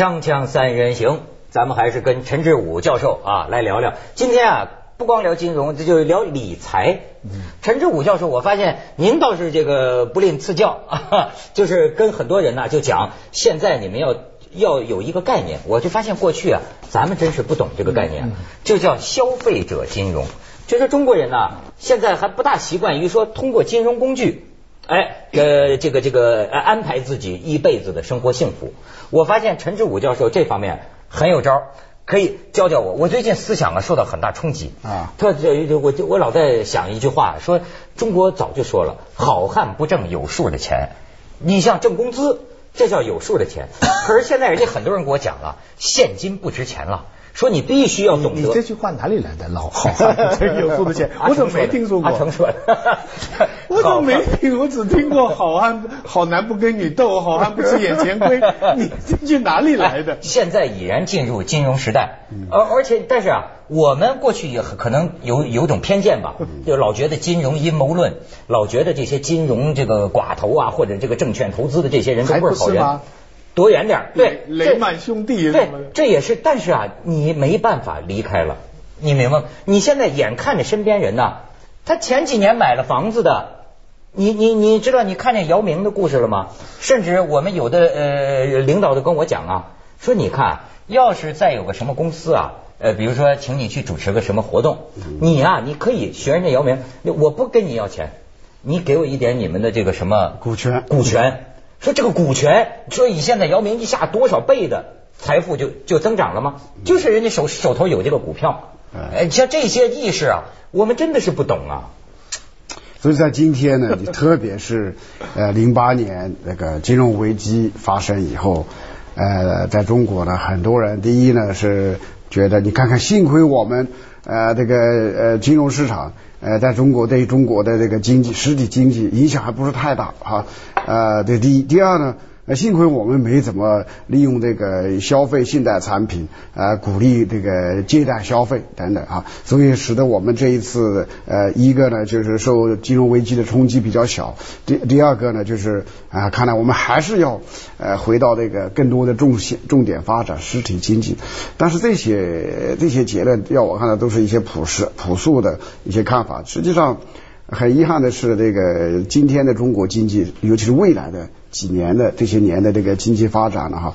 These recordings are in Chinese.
锵锵三人行，咱们还是跟陈志武教授啊来聊聊。今天啊，不光聊金融，这就聊理财。陈志武教授，我发现您倒是这个不吝赐教，啊，就是跟很多人呢就讲，现在你们要要有一个概念。我就发现过去啊，咱们真是不懂这个概念，就叫消费者金融。就是中国人呢，现在还不大习惯于说通过金融工具。哎，呃，这个这个安排自己一辈子的生活幸福。我发现陈志武教授这方面很有招，可以教教我。我最近思想啊受到很大冲击啊。他这我我老在想一句话，说中国早就说了，好汉不挣有数的钱。你像挣工资，这叫有数的钱。可是现在人家很多人给我讲了，现金不值钱了。说你必须要懂得，你这句话哪里来的？老好汉 有数的钱，我怎么没听说过？阿成说的，我怎么没听？我只听过好汉好男不跟女斗，好汉不吃眼前亏。你这句哪里来的？现在已然进入金融时代，而而且但是啊，我们过去也可能有有种偏见吧，就老觉得金融阴谋论，老觉得这些金融这个寡头啊，或者这个证券投资的这些人都不是好人。躲远点对，雷曼兄弟对，这也是，但是啊，你没办法离开了，你明白吗？你现在眼看着身边人呐，他前几年买了房子的，你你你知道你看见姚明的故事了吗？甚至我们有的呃领导都跟我讲啊，说你看，要是再有个什么公司啊，呃，比如说请你去主持个什么活动，你啊，你可以学人家姚明，我不跟你要钱，你给我一点你们的这个什么股权，股权。说这个股权，说以现在姚明一下多少倍的财富就就增长了吗？就是人家手手头有这个股票，哎，像这些意识啊，我们真的是不懂啊。所以在今天呢，特别是呃零八年那个金融危机发生以后，呃，在中国呢，很多人第一呢是觉得，你看看，幸亏我们呃这个呃金融市场。呃，在中国对中国的这个经济实体经济影响还不是太大哈，呃，这第一，第二呢。幸亏我们没怎么利用这个消费信贷产品啊，鼓励这个借贷消费等等啊，所以使得我们这一次呃，一个呢就是受金融危机的冲击比较小，第第二个呢就是啊，看来我们还是要呃回到这个更多的重线重点发展实体经济，但是这些这些结论要我看到都是一些朴实朴素的一些看法，实际上。很遗憾的是，这个今天的中国经济，尤其是未来的几年的这些年的这个经济发展了，哈。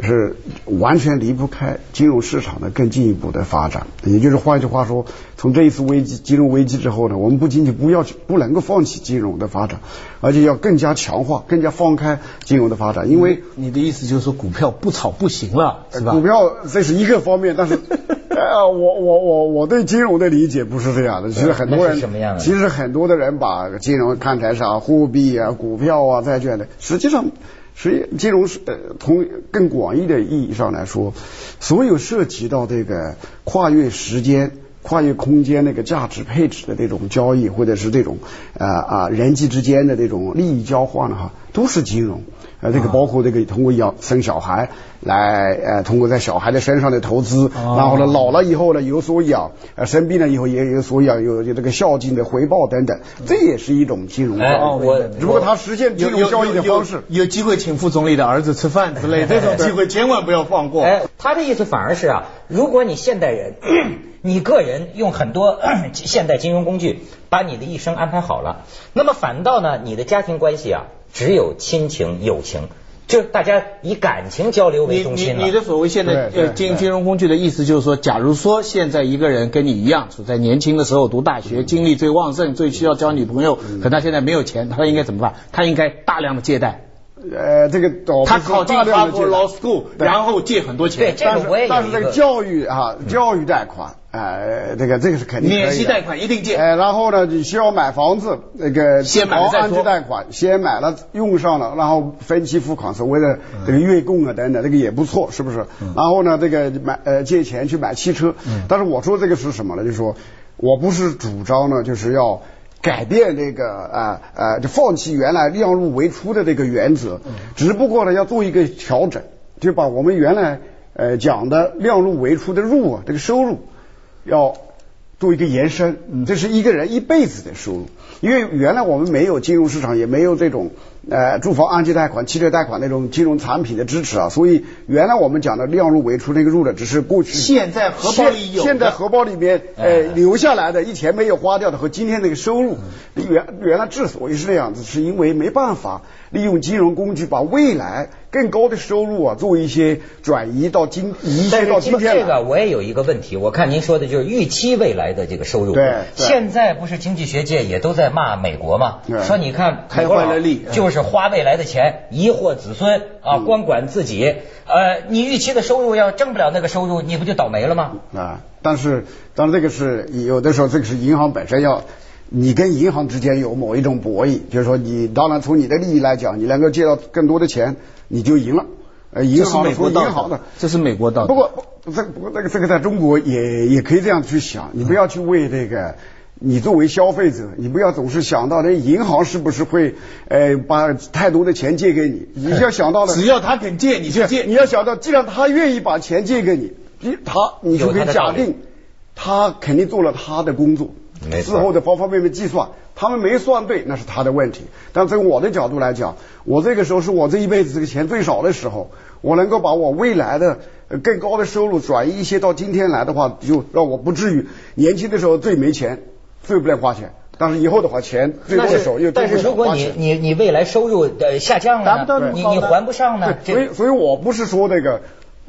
是完全离不开金融市场的更进一步的发展，也就是换句话说，从这一次危机金融危机之后呢，我们不仅仅不要不能够放弃金融的发展，而且要更加强化、更加放开金融的发展。因为你的意思就是说，股票不炒不行了，是吧？股票这是一个方面，但是 呃，我我我我对金融的理解不是这样的。其实很多人？其实很多的人把金融看成啥货币啊、股票啊、债券的，实际上。所以，金融是呃，从更广义的意义上来说，所有涉及到这个跨越时间、跨越空间那个价值配置的这种交易，或者是这种啊啊人际之间的这种利益交换哈，都是金融。呃，这个包括这个通过养生小孩来，呃，通过在小孩的身上的投资，然后呢，老了以后呢有所养，呃，生病了以后也有所养，有有这个孝敬的回报等等，这也是一种金融。哎，我如果他实现金融交易的方式，有机会请副总理的儿子吃饭之类，这种机会千万不要放过。哎，他的意思反而是啊，如果你现代人，你个人用很多现代金融工具把你的一生安排好了，那么反倒呢，你的家庭关系啊。只有亲情、友情，就是大家以感情交流为中心了。你你的所谓现在呃金金融工具的意思就是说，假如说现在一个人跟你一样，处在年轻的时候读大学，精力最旺盛，最需要交女朋友，可他现在没有钱，他应该怎么办？他应该大量的借贷。呃，这个他考进哈佛 law school，然后借很多钱。对，这个我也但是这个教育啊，教育贷款。哎，这个这个是肯定免息贷款一定借。哎，然后呢，你需要买房子，那个先买按揭贷款，先买了用上了，然后分期付款，所谓的这个月供啊等等，这个也不错，是不是？然后呢，这个买呃借钱去买汽车。但是我说这个是什么呢？就是说我不是主张呢，就是要改变这个啊啊，就放弃原来量入为出的这个原则，只不过呢要做一个调整，就把我们原来呃讲的量入为出的入啊这个收入。要做一个延伸，这是一个人一辈子的收入，因为原来我们没有金融市场，也没有这种呃住房按揭贷款、汽车贷款那种金融产品的支持啊，所以原来我们讲的量入为出那个入的只是过去，现在荷包里有现在荷包里面呃留下来的以前没有花掉的和今天那个收入，原原来之所以是这样子，是因为没办法利用金融工具把未来更高的收入啊做一些转移到今移但是移到今天这个。我也有一个问题，我看您说的就是预期未来的这个收入。对对现在不是经济学界也都在骂美国吗？说你看开坏了力就是花未来的钱遗祸子孙啊，光管自己。呃，你预期的收入要挣不了那个收入，你不就倒霉了吗？啊，但是当然这个是有的时候这个是银行本身要，你跟银行之间有某一种博弈，就是说你当然从你的利益来讲，你能够借到更多的钱，你就赢了。呃，银行从美国银行的，这是美国道德。不过不这不过这个这个在中国也也可以这样去想，你不要去为这个。你作为消费者，你不要总是想到这银行是不是会呃把太多的钱借给你，你要想到了，只要他肯借，你就借。你要想到，既然他愿意把钱借给你，你他你就可以假定他肯定做了他的工作事后的方方面面计算，他们没算对那是他的问题。但从我的角度来讲，我这个时候是我这一辈子这个钱最少的时候，我能够把我未来的呃更高的收入转移一些到今天来的话，就让我不至于年轻的时候最没钱，最不能花钱。但是以后的话，钱最多的时候又是但是如果你你你未来收入呃下降了达不到，你你还不上呢，所以所以我不是说那个。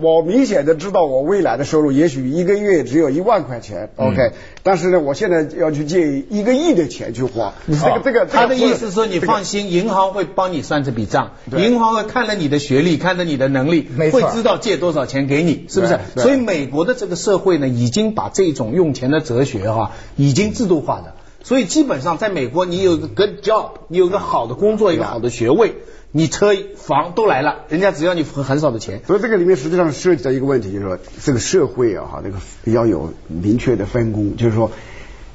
我明显的知道我未来的收入也许一个月只有一万块钱，OK，、但是呢，我现在要去借一个亿的钱去花，这个这个他的意思说，你放心，银行会帮你算这笔账，银行会看了你的学历，看了你的能力，会知道借多少钱给你，是不是？所以美国的这个社会呢，已经把这种用钱的哲学哈、已经制度化的。所以基本上在美国，你有一个 good job，你有一个好的工作，一个好的学位，你车房都来了，人家只要你很很少的钱。所以这个里面实际上涉及到一个问题，就是说这个社会啊，哈，这个要有明确的分工，就是说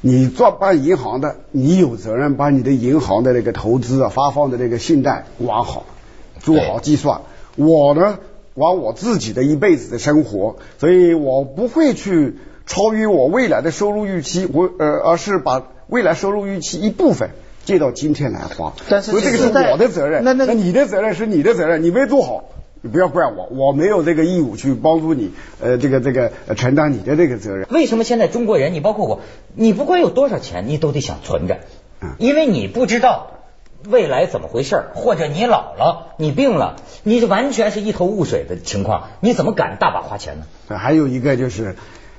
你做办银行的，你有责任把你的银行的那个投资啊、发放的那个信贷管好，做好计算。我呢，管我自己的一辈子的生活，所以我不会去超越我未来的收入预期，我呃，而是把未来收入预期一部分。借到今天来花，但是所以这个是我的责任。那那你的责任是你的责任，你没做好，你不要怪我，我没有这个义务去帮助你，呃，这个这个、呃承担你的这个责任。为什么现在中国人，你包括我，你不管有多少钱，你都得想存着，因为你不知道未来怎么回事儿，或者你老了，你病了，你是完全是一头雾水的情况，你怎么敢大把花钱呢？呃还有一个就是，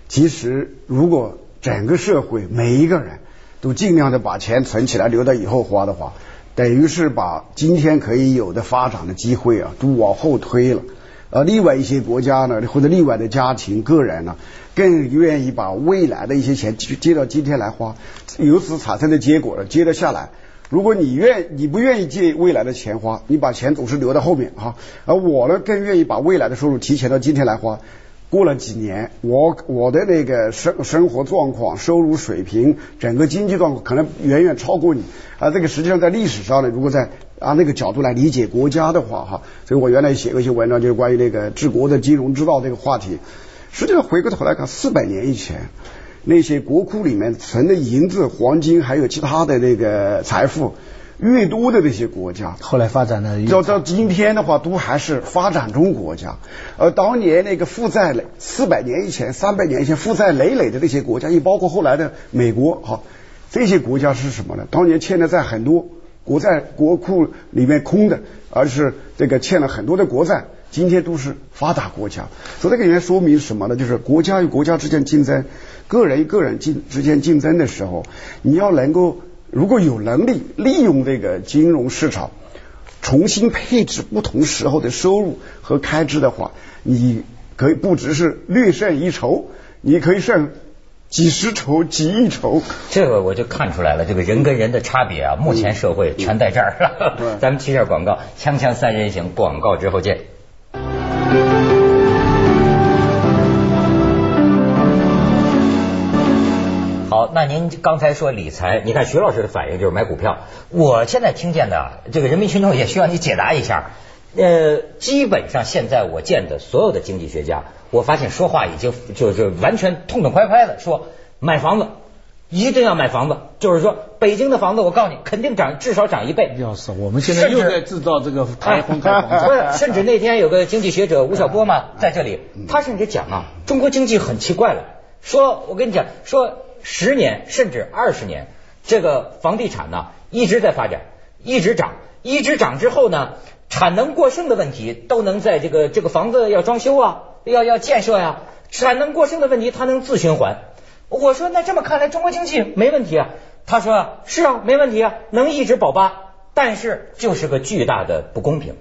其实如果整个社会每一个人都尽量的把钱存起来，留到以后花的话，等于是把今天可以有的发展的机会啊，都往后推了。而另外一些国家呢，或者另外的家庭、个人呢，更愿意把未来的一些钱接接到今天来花，由此产生的结果呢，接着下来。如果你愿你不愿意借未来的钱花，你把钱总是留到后面哈。而我呢，更愿意把未来的收入提前到今天来花。过了几年，我我的那个生生活状况、收入水平、整个经济状况可能远远超过你。啊，这个实际上在历史上呢，如果在按那个角度来理解国家的话，哈，所以我原来写过一些文章，就是关于那个治国的金融之道这个话题。实际上回过头来看，四百年以前，那些国库里面存的银子、黄金，还有其他的那个财富越多的那些国家，后来发展的到到今天的话，都还是发展中国家。而当年那个负债累，四百年以前、三百年以前负债累累的那些国家，也包括后来的美国，哈，这些国家是什么呢？当年欠的债很多，国债国库里面空的，而是这个欠了很多的国债。今天都是发达国家，所以这个也说明什么呢？就是国家与国家之间竞争，个人与个人竞之间竞争的时候，你要能够如果有能力利用这个金融市场。重新配置不同时候的收入和开支的话，你可以不只是略胜一筹，你可以胜几十筹、几亿筹。这个我就看出来了，这个人跟人的差别啊，目前社会全在这儿 咱们去一下广告，锵锵三人行，广告之后见。好，那您刚才说理财，你看徐老师的反应就是买股票。我现在听见的啊这个人民群众也需要你解答一下。呃，基本上现在我见的所有的经济学家，我发现说话已经就是完全痛痛快快的说买房子，一定要买房子，就是说北京的房子，我告诉你，肯定涨，至少涨一倍。要是我们现在又在制造这个台风台房 不是，甚至那天有个经济学者吴晓波嘛，在这里，他甚至讲啊，中国经济很奇怪了，说我跟你讲，说十年甚至二十年，这个房地产呢一直在发展，一直涨，一直涨之后呢，产能过剩的问题都能在这个这个房子要装修啊，要要建设呀，产能过剩的问题它能自循环。我说那这么看来，中国经济没问题啊。他说是啊，没问题啊，能一直保八，但是就是个巨大的不公平，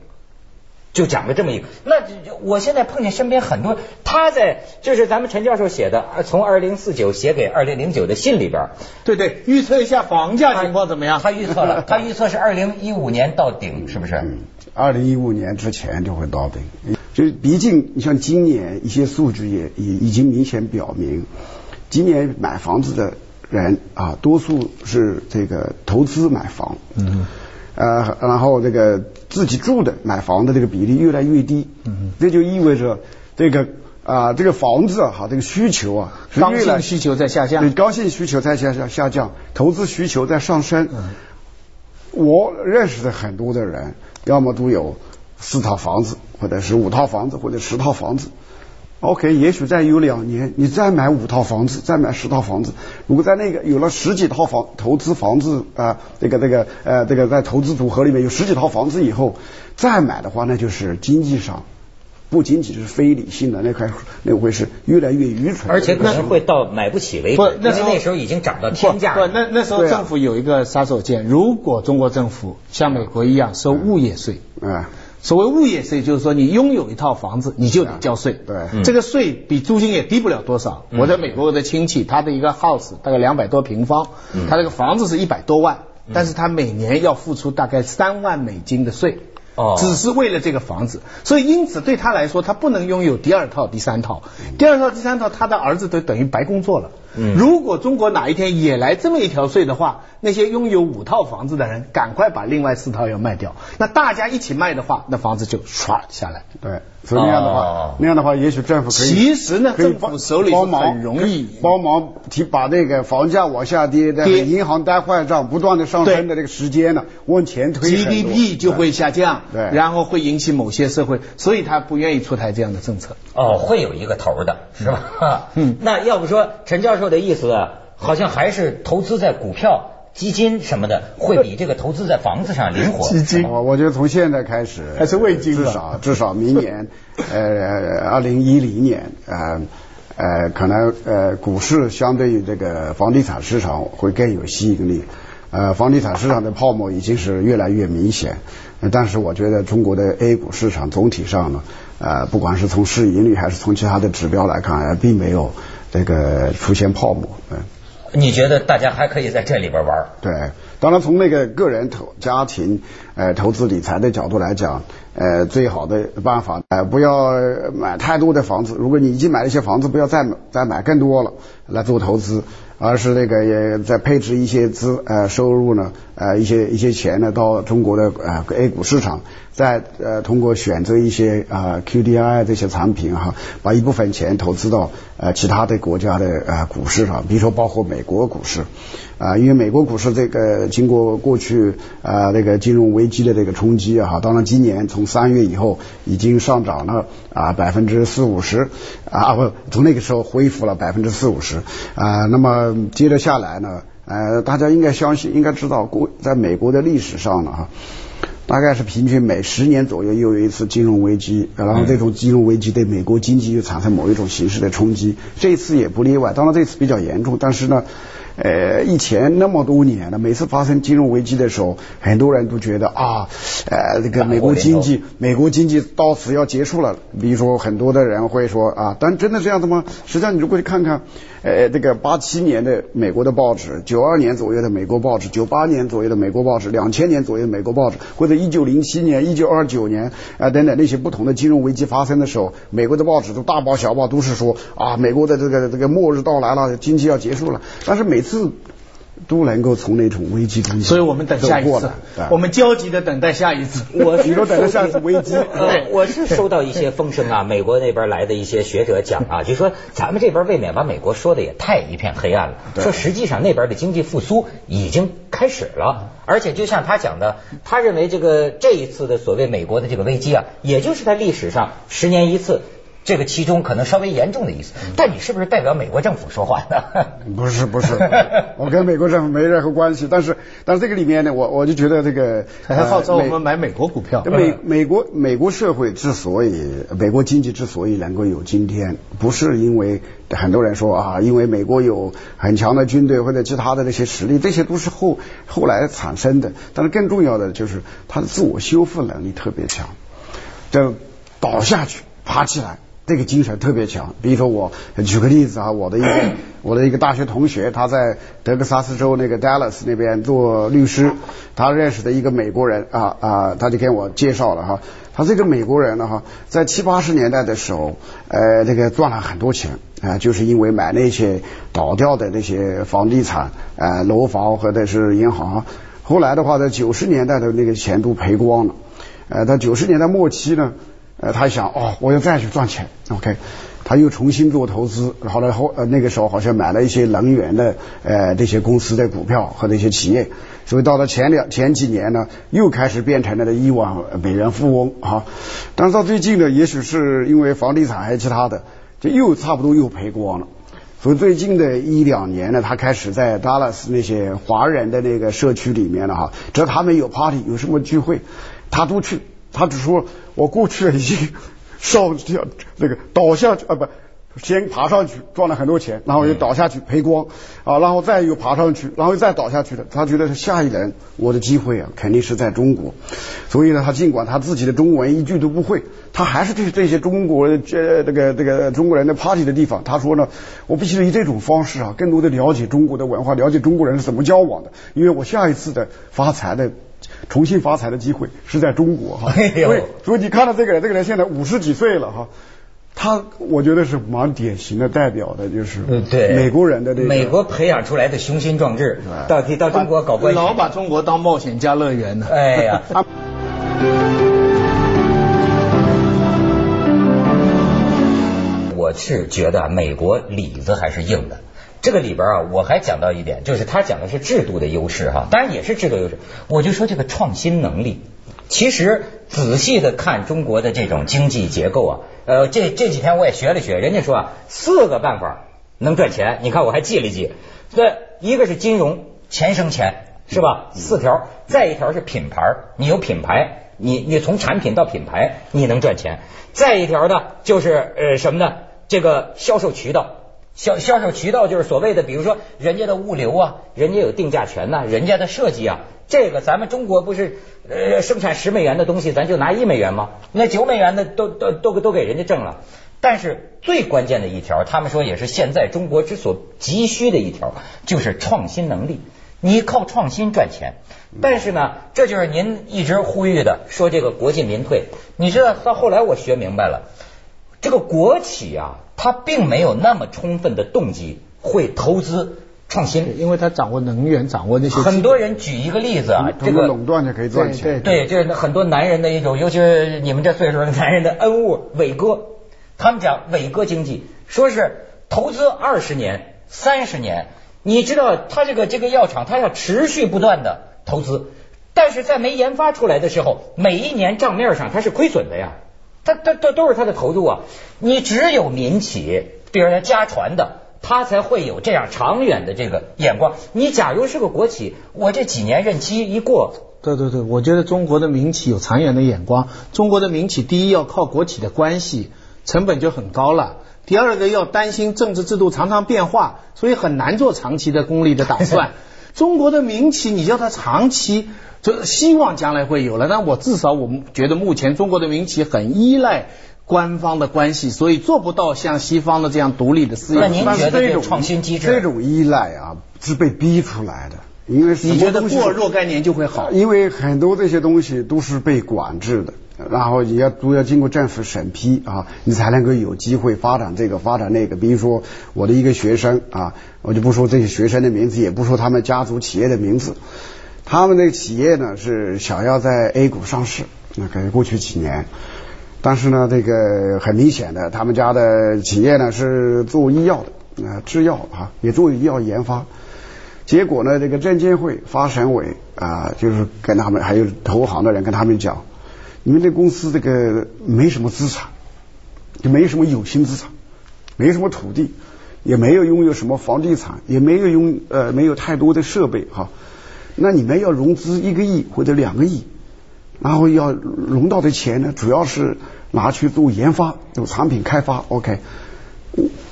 就讲了这么一个。那我现在碰见身边很多，他在就是咱们陈教授写的，从二零四九写给二零零九的信里边，对对，预测一下房价情况怎么样？他预测了，他预测是二零一五年到顶，是不是？二零一五年之前就会到顶，就毕竟你像今年一些数据也已已经明显表明。今年买房子的人啊，多数是这个投资买房，嗯，呃，然后这个自己住的买房的这个比例越来越低，嗯，这就意味着这个啊，这个房子哈，这个需求啊，刚性需求在下降，对，刚性需求在下下下降，投资需求在上升。我认识的很多的人，要么都有四套房子，或者是五套房子，或者十套房子。OK，也许再有两年，你再买五套房子，再买十套房子。如果在那个有了十几套房投资房子啊，这个这个呃这个在投资组合里面有十几套房子以后再买的话，那就是经济上不仅仅是非理性的，那块那会是越来越愚蠢，而且可能会到买不起为止。不，那时候那时候已经涨到天价。不，那那时候政府有一个杀手锏，如果中国政府像美国一样收物业税，啊。所谓物业税，就是说你拥有一套房子，你就得交税。对，这个税比租金也低不了多少。我在美国的亲戚，他的一个 house 大概两百多平方，他这个房子是一百多万，但是他每年要付出大概三万美金的税。哦，只是为了这个房子，所以因此对他来说，他不能拥有第二套、第三套。第二套、第三套，他的儿子都等于白工作了。嗯，如果中国哪一天也来这么一条税的话，那些拥有五套房子的人，赶快把另外四套要卖掉。那大家一起卖的话，那房子就唰下来。对，所以那样的话，那样的话，也许政府可以，其实呢，政府手里帮忙很容易帮忙提把那个房价往下跌的银行贷坏账不断的上升的这个时间呢往前推，GDP 就会下降。对，然后会引起某些社会，所以他不愿意出台这样的政策。哦，会有一个头的是吧？嗯，那要不说陈教授的意思，好像还是投资在股票、基金什么的，会比这个投资在房子上灵活。基金，我我觉得从现在开始还是未经，至少至少明年，呃，二零一零年，呃呃，可能呃股市相对于这个房地产市场会更有吸引力。呃，房地产市场的泡沫已经是越来越明显，但是我觉得中国的 A 股市场总体上呢，呃，不管是从市盈率还是从其他的指标来看，并没有这个出现泡沫。嗯，你觉得大家还可以在这里边玩？对，当然从那个个人投家庭呃投资理财的角度来讲，呃，最好的办法呃不要买太多的房子。如果你已经买了一些房子，不要再再买更多了来做投资。而是那个也在配置一些资呃收入呢呃一些一些钱呢到中国的呃 A 股市场，再呃通过选择一些啊 QDI 这些产品哈，把一部分钱投资到呃其他的国家的呃股市上，比如说包括美国股市啊，因为美国股市这个经过过去啊那个金融危机的这个冲击啊，当然今年从三月以后已经上涨了啊百分之四五十啊不从那个时候恢复了百分之四五十啊那么。接着下来呢，呃，大家应该相信，应该知道，过在美国的历史上呢，哈，大概是平均每十年左右又有一次金融危机，然后这种金融危机对美国经济又产生某一种形式的冲击，这一次也不例外。当然这次比较严重，但是呢。呃，以前那么多年了，每次发生金融危机的时候，很多人都觉得啊，呃，这个美国经济，美国经济到此要结束了。比如说，很多的人会说啊，但真的这样子吗？实际上，你如果去看看，呃，这个八七年的美国的报纸，九二年左右的美国报纸，九八年左右的美国报纸，两千年左右的美国报纸，或者一九零七年、一九二九年啊等等那些不同的金融危机发生的时候，美国的报纸都大报小报都是说啊，美国的这个这个末日到来了，经济要结束了。但是每次都能够从那种危机中间所以我们等下一次我们焦急的等待下一次。我是你说等待下一次危机。呃，我是收到一些风声啊，美国那边来的一些学者讲啊，就说咱们这边未免把美国说的也太一片黑暗了，说实际上那边的经济复苏已经开始了，而且就像他讲的，他认为这个这一次的所谓美国的这个危机啊，也就是在历史上十年一次。这个其中可能稍微严重的意思，但你是不是代表美国政府说话呢？不 是不是，我跟美国政府没任何关系。但是但是这个里面呢，我我就觉得这个还号召我呃们买美国股票。美美国美国社会之所以美国经济之所以能够有今天，不是因为很多人说啊，因为美国有很强的军队或者其他的那些实力，这些都是后后来产生的。但是更重要的就是它的自我修复能力特别强，就倒下去爬起来。这个精神特别强，比如说我举个例子啊，我的一个 我的一个大学同学，他在德克萨斯州那个 Dallas 那边做律师，他认识的一个美国人啊啊，他就给我介绍了哈，他这个美国人呢哈，在七八十年代的时候，呃，这个赚了很多钱啊，就是因为买那些倒掉的那些房地产啊、楼房或者是银行，后来的话，在九十年代的那个钱都赔光了，呃，到九十年代末期呢。呃，他想哦，我要再去赚钱，OK，他又重新做投资，然后呢后呃那个时候好像买了一些能源的呃这些公司的股票和那些企业，所以到了前两前几年呢，又开始变成了亿万美元富翁啊，但是到最近呢，也许是因为房地产还有其他的，就又差不多又赔光了。所以最近的一两年呢，他开始在 Dallas 那些华人的那个社区里面了哈，只要他们有 party 有什么聚会，他都去。他只说，我过去已经上掉那个倒下去啊，不，先爬上去赚了很多钱，然后又倒下去赔光啊，然后再又爬上去，然后再倒下去的。他觉得是下一轮我的机会啊，肯定是在中国。所以呢，他尽管他自己的中文一句都不会，他还是对这些中国这这个这个中国人的 party 的地方，他说呢，我必须以这种方式啊，更多的了解中国的文化，了解中国人是怎么交往的，因为我下一次的发财的。重新发财的机会是在中国哈，哎呦。所以所以你看到这个人，这个人现在五十几岁了哈，他我觉得是蛮典型的代表的，就是对。美国人的这个美国培养出来的雄心壮志，到底到中国搞关系，老把中国当冒险家乐园呢。哎呀。我是觉得美国里子还是硬的。这个里边啊，我还讲到一点，就是他讲的是制度的优势哈，当然也是制度优势。我就说这个创新能力，其实仔细的看中国的这种经济结构啊，呃，这这几天我也学了学，人家说啊，四个办法能赚钱，你看我还记了记，对，一个是金融，钱生钱是吧？四条，再一条是品牌，你有品牌，你你从产品到品牌你能赚钱，再一条呢就是呃什么呢？这个销售渠道。销销售渠道就是所谓的，比如说人家的物流啊，人家有定价权呐、人家的设计啊，这个咱们中国不是呃生产十美元的东西，咱就拿一美元吗？那九美元的都都都都给人家挣了。但是最关键的一条，他们说也是现在中国之所急需的一条，就是创新能力。你靠创新赚钱，但是呢，这就是您一直呼吁的，说这个国进民退。你知道到后来我学明白了，这个国企啊。它并没有那么充分的动机会投资创新，因为它掌握能源，掌握那些。很多人举一个例子啊，这个垄断就可以赚钱。对，这是很多男人的一种，尤其是你们这岁数的男人的恩物，伟哥，他们讲伟哥经济，说是投资二十年、三十年，你知道他这个这个药厂，他要持续不断的投资，但是在没研发出来的时候，每一年账面上它是亏损的呀。他他他都是他的投入啊！你只有民企，比如说家传的，他才会有这样长远的这个眼光。你假如是个国企，我这几年任期一过，对对对，我觉得中国的民企有长远的眼光。中国的民企，第一要靠国企的关系，成本就很高了；第二个要担心政治制度常常变化，所以很难做长期的功利的打算。中国的民企，你叫它长期。就希望将来会有了，但我至少我们觉得目前中国的民企很依赖官方的关系，所以做不到像西方的这样独立的私有。那您觉得这种创新机制，这种依赖啊是被逼出来的？因为你觉得过若干年就会好？因为很多这些东西都是被管制的，然后也要都要经过政府审批啊，你才能够有机会发展这个发展那个。比如说我的一个学生啊，我就不说这些学生的名字，也不说他们家族企业的名字，他们那个企业呢是想要在 A 股上市，那可能过去几年，但是呢，这个很明显的，他们家的企业呢是做医药的啊，制药啊，也做医药研发。结果呢，这个证监会发审委啊，就是跟他们还有投行的人跟他们讲。你们这公司这个没什么资产，就没什么有形资产，没什么土地，也没有拥有什么房地产，也没有拥呃没有太多的设备哈。那你们要融资一个亿或者两个亿，然后要融到的钱呢，主要是拿去做研发、做产品开发。OK，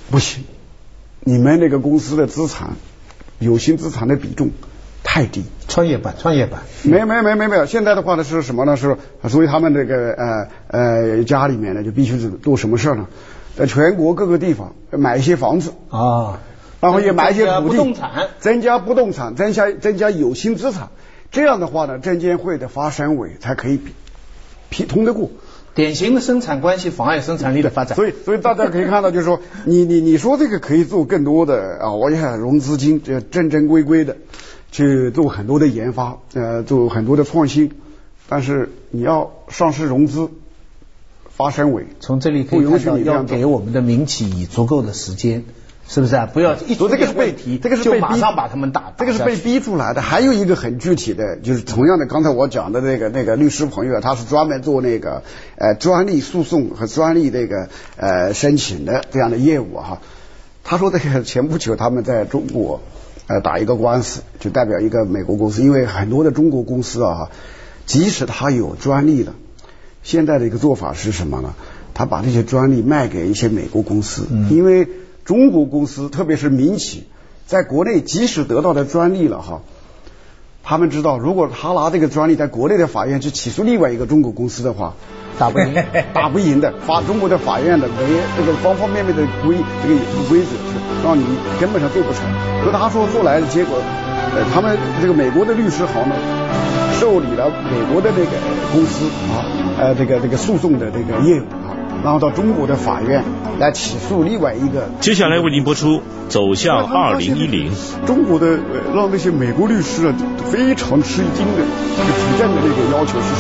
不行，你们那个公司的资产有形资产的比重。太低，创业板，创业板，没有没有没有没有，现在的话呢是什么呢？是所以他们这个呃呃家里面呢就必须是做什么事呢？在全国各个地方买一些房子啊，然后也买一些土地，不动产，增加不动产，增加增加有形资产，这样的话呢，证监会的发审委才可以批通得过。典型的生产关系妨碍生产力的发展。所以所以大家可以看到，就是说 你你你说这个可以做更多的啊，我也融资金这正正规规的。去做很多的研发，呃，做很多的创新，但是你要上市融资，发审委从这里可以看到，要给我们的民企以足够的时间，是不是啊？不要一说这个是被提，这个是被马上把他们打，这个是被逼出来的。还有一个很具体的，就是同样的，刚才我讲的那个那个律师朋友，他是专门做那个呃专利诉讼和专利这个呃申请的这样的业务哈。他说这个前不久他们在中国。呃，打一个官司就代表一个美国公司，因为很多的中国公司啊，即使他有专利的，现在的一个做法是什么呢？他把这些专利卖给一些美国公司，因为中国公司特别是民企，在国内即使得到的专利了哈，他们知道如果他拿这个专利在国内的法院去起诉另外一个中国公司的话。打不赢，打不赢的。法中国的法院的规这个方方面面的规这个规则是让你根本上做不成。所以他说后来的结果，呃，他们这个美国的律师行呢，受理了美国的那个公司啊，呃，这个这个诉讼的这个业务啊，然后到中国的法院来起诉另外一个。接下来为您播出《走向二零一零》。中国的让那些美国律师啊非常吃惊的这个举证的那个要求是